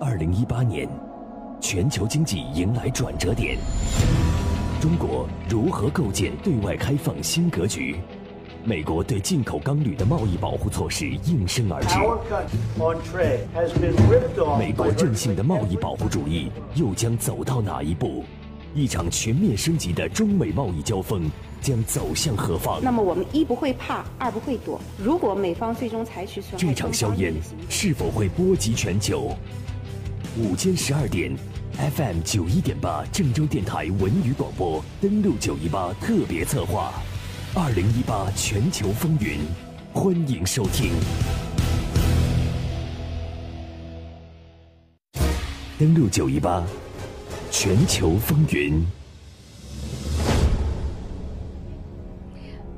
二零一八年，全球经济迎来转折点。中国如何构建对外开放新格局？美国对进口钢铝的贸易保护措施应声而至。美国任性的贸易保护主义又将走到哪一步？一场全面升级的中美贸易交锋将走向何方？那么我们一不会怕，二不会躲。如果美方最终采取这场硝烟是否会波及全球？午间十二点，FM 九一点八郑州电台文娱广播登录九一八特别策划。二零一八全球风云，欢迎收听。登录九一八全球风云。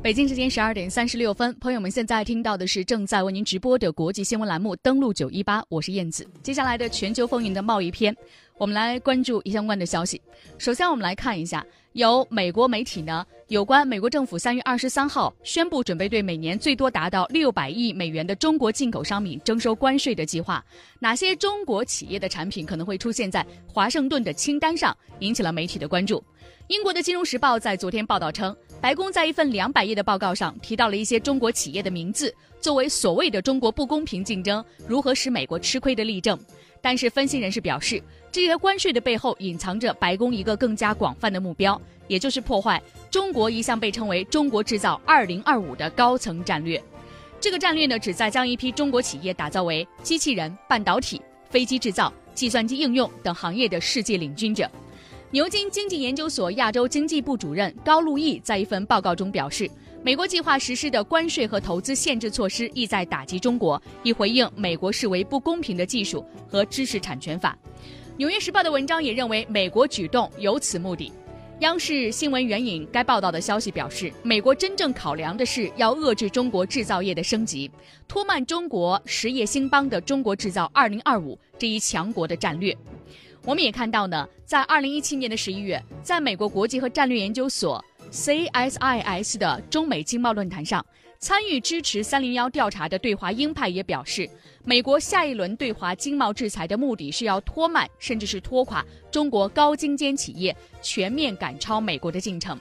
北京时间十二点三十六分，朋友们现在听到的是正在为您直播的国际新闻栏目《登录九一八》，我是燕子。接下来的全球风云的贸易篇，我们来关注相关的消息。首先，我们来看一下。由美国媒体呢，有关美国政府三月二十三号宣布准备对每年最多达到六百亿美元的中国进口商品征收关税的计划，哪些中国企业的产品可能会出现在华盛顿的清单上，引起了媒体的关注。英国的《金融时报》在昨天报道称，白宫在一份两百页的报告上提到了一些中国企业的名字，作为所谓的中国不公平竞争如何使美国吃亏的例证。但是，分析人士表示，这些关税的背后隐藏着白宫一个更加广泛的目标，也就是破坏中国一向被称为“中国制造 2025” 的高层战略。这个战略呢，旨在将一批中国企业打造为机器人、半导体、飞机制造、计算机应用等行业的世界领军者。牛津经济研究所亚洲经济部主任高路易在一份报告中表示。美国计划实施的关税和投资限制措施意在打击中国，以回应美国视为不公平的技术和知识产权法。纽约时报的文章也认为，美国举动有此目的。央视新闻援引该报道的消息表示，美国真正考量的是要遏制中国制造业的升级，拖慢中国实业兴邦的“中国制造 2025” 这一强国的战略。我们也看到呢，在2017年的11月，在美国国际和战略研究所。CSIS 的中美经贸论坛上，参与支持“三零幺”调查的对华鹰派也表示，美国下一轮对华经贸制裁的目的是要拖慢，甚至是拖垮中国高精尖企业全面赶超美国的进程，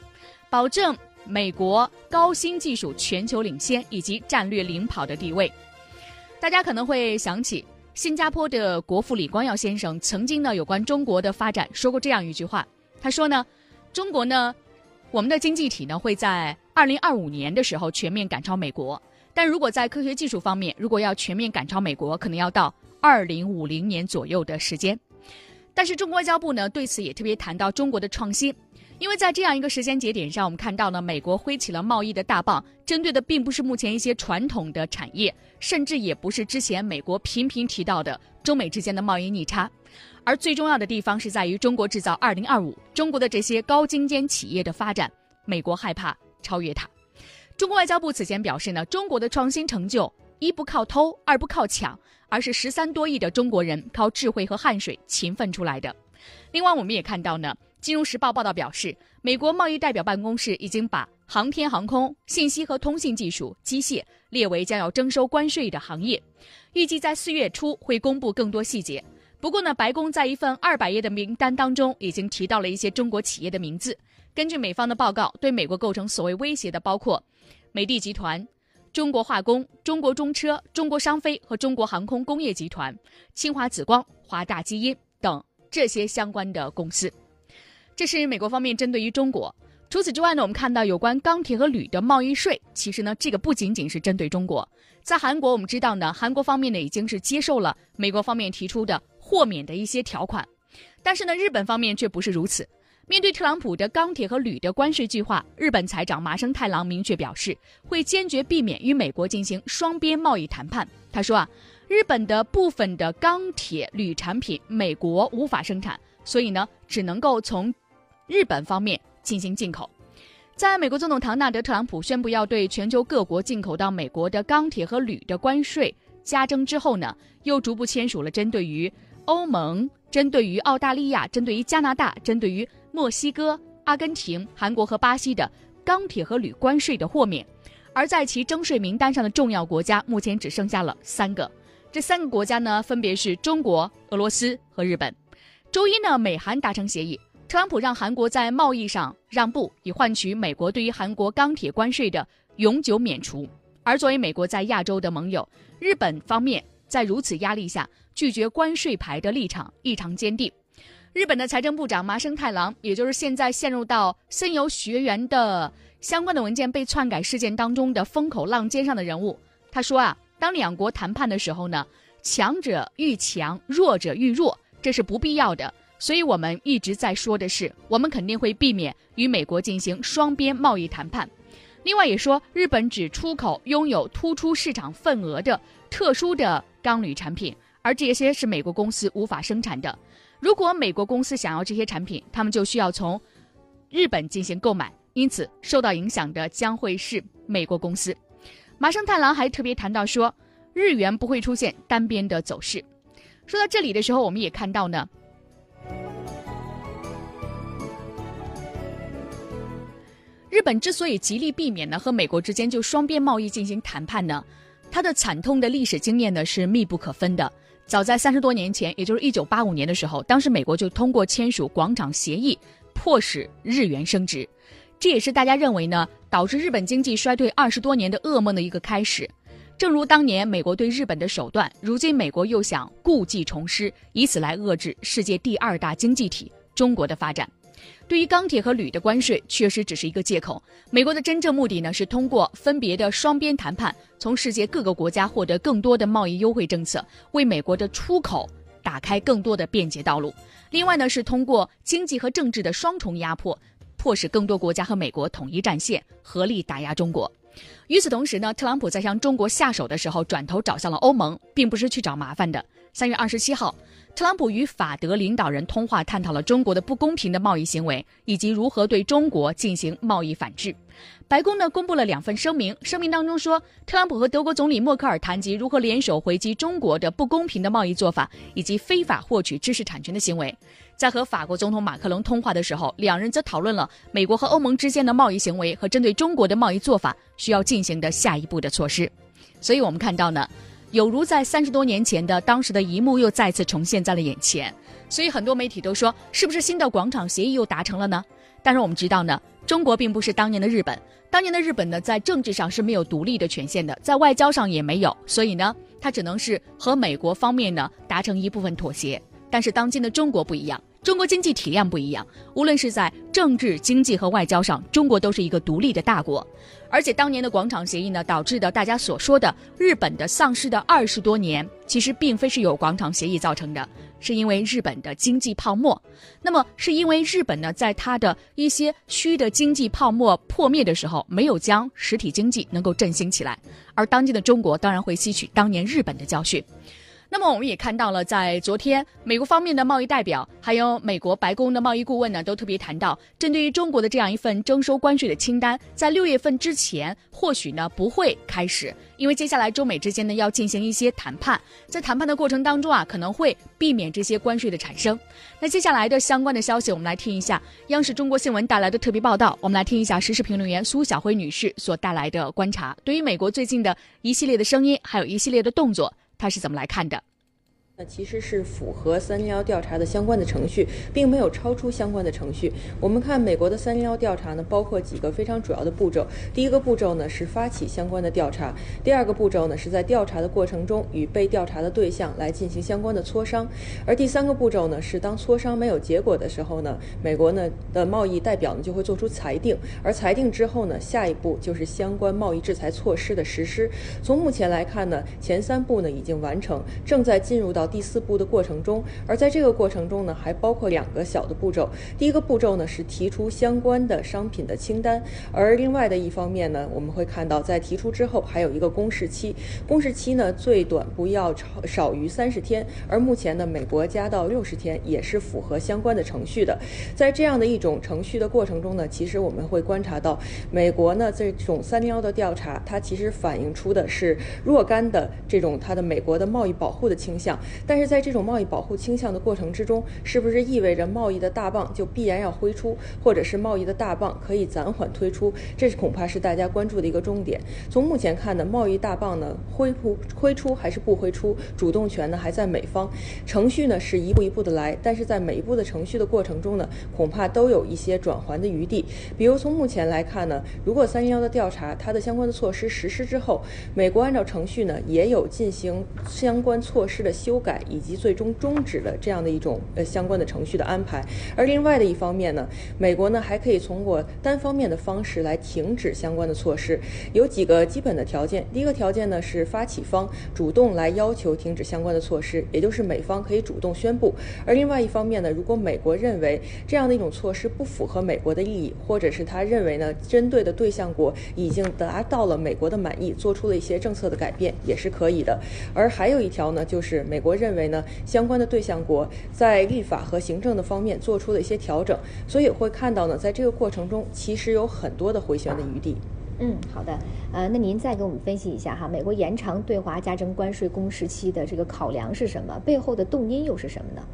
保证美国高新技术全球领先以及战略领跑的地位。大家可能会想起，新加坡的国父李光耀先生曾经呢有关中国的发展说过这样一句话，他说呢，中国呢。我们的经济体呢会在二零二五年的时候全面赶超美国，但如果在科学技术方面，如果要全面赶超美国，可能要到二零五零年左右的时间。但是中国外交部呢对此也特别谈到中国的创新，因为在这样一个时间节点上，我们看到呢美国挥起了贸易的大棒，针对的并不是目前一些传统的产业，甚至也不是之前美国频频提到的中美之间的贸易逆差。而最重要的地方是在于中国制造二零二五，中国的这些高精尖企业的发展，美国害怕超越它。中国外交部此前表示呢，中国的创新成就一不靠偷，二不靠抢，而是十三多亿的中国人靠智慧和汗水勤奋出来的。另外，我们也看到呢，《金融时报》报道表示，美国贸易代表办公室已经把航天航空、信息和通信技术、机械列为将要征收关税的行业，预计在四月初会公布更多细节。不过呢，白宫在一份二百页的名单当中已经提到了一些中国企业的名字。根据美方的报告，对美国构成所谓威胁的包括美的集团、中国化工、中国中车、中国商飞和中国航空工业集团、清华紫光、华大基因等这些相关的公司。这是美国方面针对于中国。除此之外呢，我们看到有关钢铁和铝的贸易税，其实呢，这个不仅仅是针对中国。在韩国，我们知道呢，韩国方面呢已经是接受了美国方面提出的。豁免的一些条款，但是呢，日本方面却不是如此。面对特朗普的钢铁和铝的关税计划，日本财长麻生太郎明确表示，会坚决避免与美国进行双边贸易谈判。他说啊，日本的部分的钢铁、铝产品，美国无法生产，所以呢，只能够从日本方面进行进口。在美国总统唐纳德·特朗普宣布要对全球各国进口到美国的钢铁和铝的关税加征之后呢，又逐步签署了针对于欧盟针对于澳大利亚、针对于加拿大、针对于墨西哥、阿根廷、韩国和巴西的钢铁和铝关税的豁免，而在其征税名单上的重要国家目前只剩下了三个，这三个国家呢，分别是中国、俄罗斯和日本。周一呢，美韩达成协议，特朗普让韩国在贸易上让步，以换取美国对于韩国钢铁关税的永久免除。而作为美国在亚洲的盟友，日本方面在如此压力下，拒绝关税牌的立场异常坚定。日本的财政部长麻生太郎，也就是现在陷入到森友学园的相关的文件被篡改事件当中的风口浪尖上的人物，他说啊。当两国谈判的时候呢，强者愈强，弱者愈弱，这是不必要的。所以我们一直在说的是，我们肯定会避免与美国进行双边贸易谈判。另外也说，日本只出口拥有突出市场份额的特殊的钢铝产品，而这些是美国公司无法生产的。如果美国公司想要这些产品，他们就需要从日本进行购买，因此受到影响的将会是美国公司。麻生太郎还特别谈到说，日元不会出现单边的走势。说到这里的时候，我们也看到呢，日本之所以极力避免呢和美国之间就双边贸易进行谈判呢，它的惨痛的历史经验呢是密不可分的。早在三十多年前，也就是一九八五年的时候，当时美国就通过签署广场协议，迫使日元升值。这也是大家认为呢，导致日本经济衰退二十多年的噩梦的一个开始。正如当年美国对日本的手段，如今美国又想故技重施，以此来遏制世界第二大经济体中国的发展。对于钢铁和铝的关税，确实只是一个借口。美国的真正目的呢，是通过分别的双边谈判，从世界各个国家获得更多的贸易优惠政策，为美国的出口打开更多的便捷道路。另外呢，是通过经济和政治的双重压迫。迫使更多国家和美国统一战线，合力打压中国。与此同时呢，特朗普在向中国下手的时候，转头找向了欧盟，并不是去找麻烦的。三月二十七号，特朗普与法德领导人通话，探讨了中国的不公平的贸易行为，以及如何对中国进行贸易反制。白宫呢公布了两份声明，声明当中说，特朗普和德国总理默克尔谈及如何联手回击中国的不公平的贸易做法，以及非法获取知识产权的行为。在和法国总统马克龙通话的时候，两人则讨论了美国和欧盟之间的贸易行为和针对中国的贸易做法需要进行的下一步的措施。所以，我们看到呢，有如在三十多年前的当时的一幕又再次重现在了眼前。所以，很多媒体都说，是不是新的广场协议又达成了呢？但是我们知道呢，中国并不是当年的日本，当年的日本呢，在政治上是没有独立的权限的，在外交上也没有，所以呢，它只能是和美国方面呢达成一部分妥协。但是当今的中国不一样，中国经济体量不一样，无论是在政治、经济和外交上，中国都是一个独立的大国。而且当年的广场协议呢，导致的大家所说的日本的丧失的二十多年，其实并非是有广场协议造成的，是因为日本的经济泡沫。那么是因为日本呢，在它的一些虚的经济泡沫破灭的时候，没有将实体经济能够振兴起来。而当今的中国当然会吸取当年日本的教训。那么我们也看到了，在昨天，美国方面的贸易代表，还有美国白宫的贸易顾问呢，都特别谈到，针对于中国的这样一份征收关税的清单，在六月份之前，或许呢不会开始，因为接下来中美之间呢要进行一些谈判，在谈判的过程当中啊，可能会避免这些关税的产生。那接下来的相关的消息，我们来听一下央视中国新闻带来的特别报道，我们来听一下时事评论员苏晓辉女士所带来的观察，对于美国最近的一系列的声音，还有一系列的动作。他是怎么来看的？那其实是符合三零幺调查的相关的程序，并没有超出相关的程序。我们看美国的三零幺调查呢，包括几个非常主要的步骤。第一个步骤呢是发起相关的调查，第二个步骤呢是在调查的过程中与被调查的对象来进行相关的磋商，而第三个步骤呢是当磋商没有结果的时候呢，美国呢的贸易代表呢就会做出裁定，而裁定之后呢，下一步就是相关贸易制裁措施的实施。从目前来看呢，前三步呢已经完成，正在进入到。第四步的过程中，而在这个过程中呢，还包括两个小的步骤。第一个步骤呢是提出相关的商品的清单，而另外的一方面呢，我们会看到在提出之后还有一个公示期，公示期呢最短不要超少于三十天，而目前呢美国加到六十天也是符合相关的程序的。在这样的一种程序的过程中呢，其实我们会观察到，美国呢这种三零幺的调查，它其实反映出的是若干的这种它的美国的贸易保护的倾向。但是在这种贸易保护倾向的过程之中，是不是意味着贸易的大棒就必然要挥出，或者是贸易的大棒可以暂缓推出？这是恐怕是大家关注的一个重点。从目前看呢，贸易大棒呢挥不挥出还是不挥出，主动权呢还在美方，程序呢是一步一步的来，但是在每一步的程序的过程中呢，恐怕都有一些转圜的余地。比如从目前来看呢，如果三幺幺的调查它的相关的措施实施之后，美国按照程序呢也有进行相关措施的修改以及最终终止的这样的一种呃相关的程序的安排。而另外的一方面呢，美国呢还可以通过单方面的方式来停止相关的措施，有几个基本的条件。第一个条件呢是发起方主动来要求停止相关的措施，也就是美方可以主动宣布。而另外一方面呢，如果美国认为这样的一种措施不符合美国的利益，或者是他认为呢针对的对象国已经达到了美国的满意，做出了一些政策的改变，也是可以的。而还有一条呢，就是美国认为呢相关的对象国在立法和行政的方面做出了一些调整，所以会看到呢，在这个过程中其实有很多的回旋的余地。嗯，好的，呃，那您再给我们分析一下哈，美国延长对华加征关税公时期的这个考量是什么？背后的动因又是什么呢？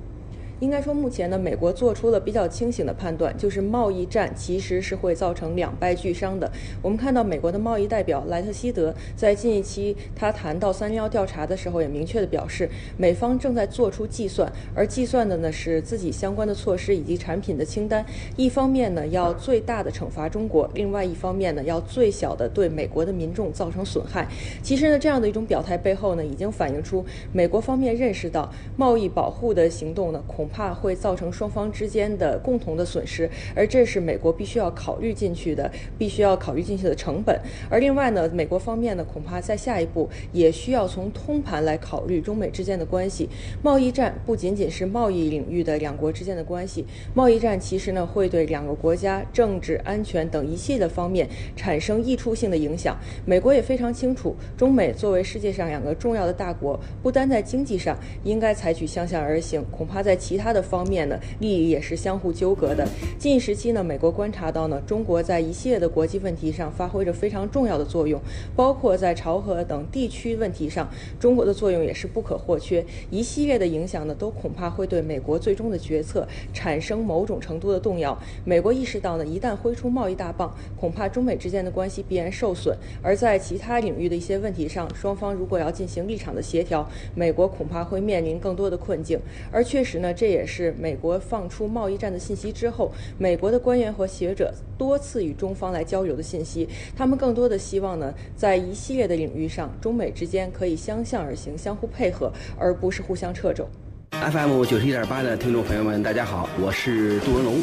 应该说，目前呢，美国做出了比较清醒的判断，就是贸易战其实是会造成两败俱伤的。我们看到，美国的贸易代表莱特希德在近一期他谈到三零幺调查的时候，也明确的表示，美方正在做出计算，而计算的呢是自己相关的措施以及产品的清单。一方面呢，要最大的惩罚中国；另外一方面呢，要最小的对美国的民众造成损害。其实呢，这样的一种表态背后呢，已经反映出美国方面认识到贸易保护的行动呢，恐。怕会造成双方之间的共同的损失，而这是美国必须要考虑进去的，必须要考虑进去的成本。而另外呢，美国方面呢，恐怕在下一步也需要从通盘来考虑中美之间的关系。贸易战不仅仅是贸易领域的两国之间的关系，贸易战其实呢会对两个国家政治安全等一系列方面产生溢出性的影响。美国也非常清楚，中美作为世界上两个重要的大国，不单在经济上应该采取相向而行，恐怕在其他的方面呢，利益也是相互纠葛的。近一时期呢，美国观察到呢，中国在一系列的国际问题上发挥着非常重要的作用，包括在朝核等地区问题上，中国的作用也是不可或缺。一系列的影响呢，都恐怕会对美国最终的决策产生某种程度的动摇。美国意识到呢，一旦挥出贸易大棒，恐怕中美之间的关系必然受损。而在其他领域的一些问题上，双方如果要进行立场的协调，美国恐怕会面临更多的困境。而确实呢，这也是。美国放出贸易战的信息之后，美国的官员和学者多次与中方来交流的信息，他们更多的希望呢，在一系列的领域上，中美之间可以相向而行，相互配合，而不是互相掣肘。FM 九十一点八的听众朋友们，大家好，我是杜文龙，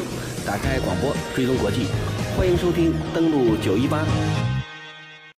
打开广播，追踪国际，欢迎收听登录九一八。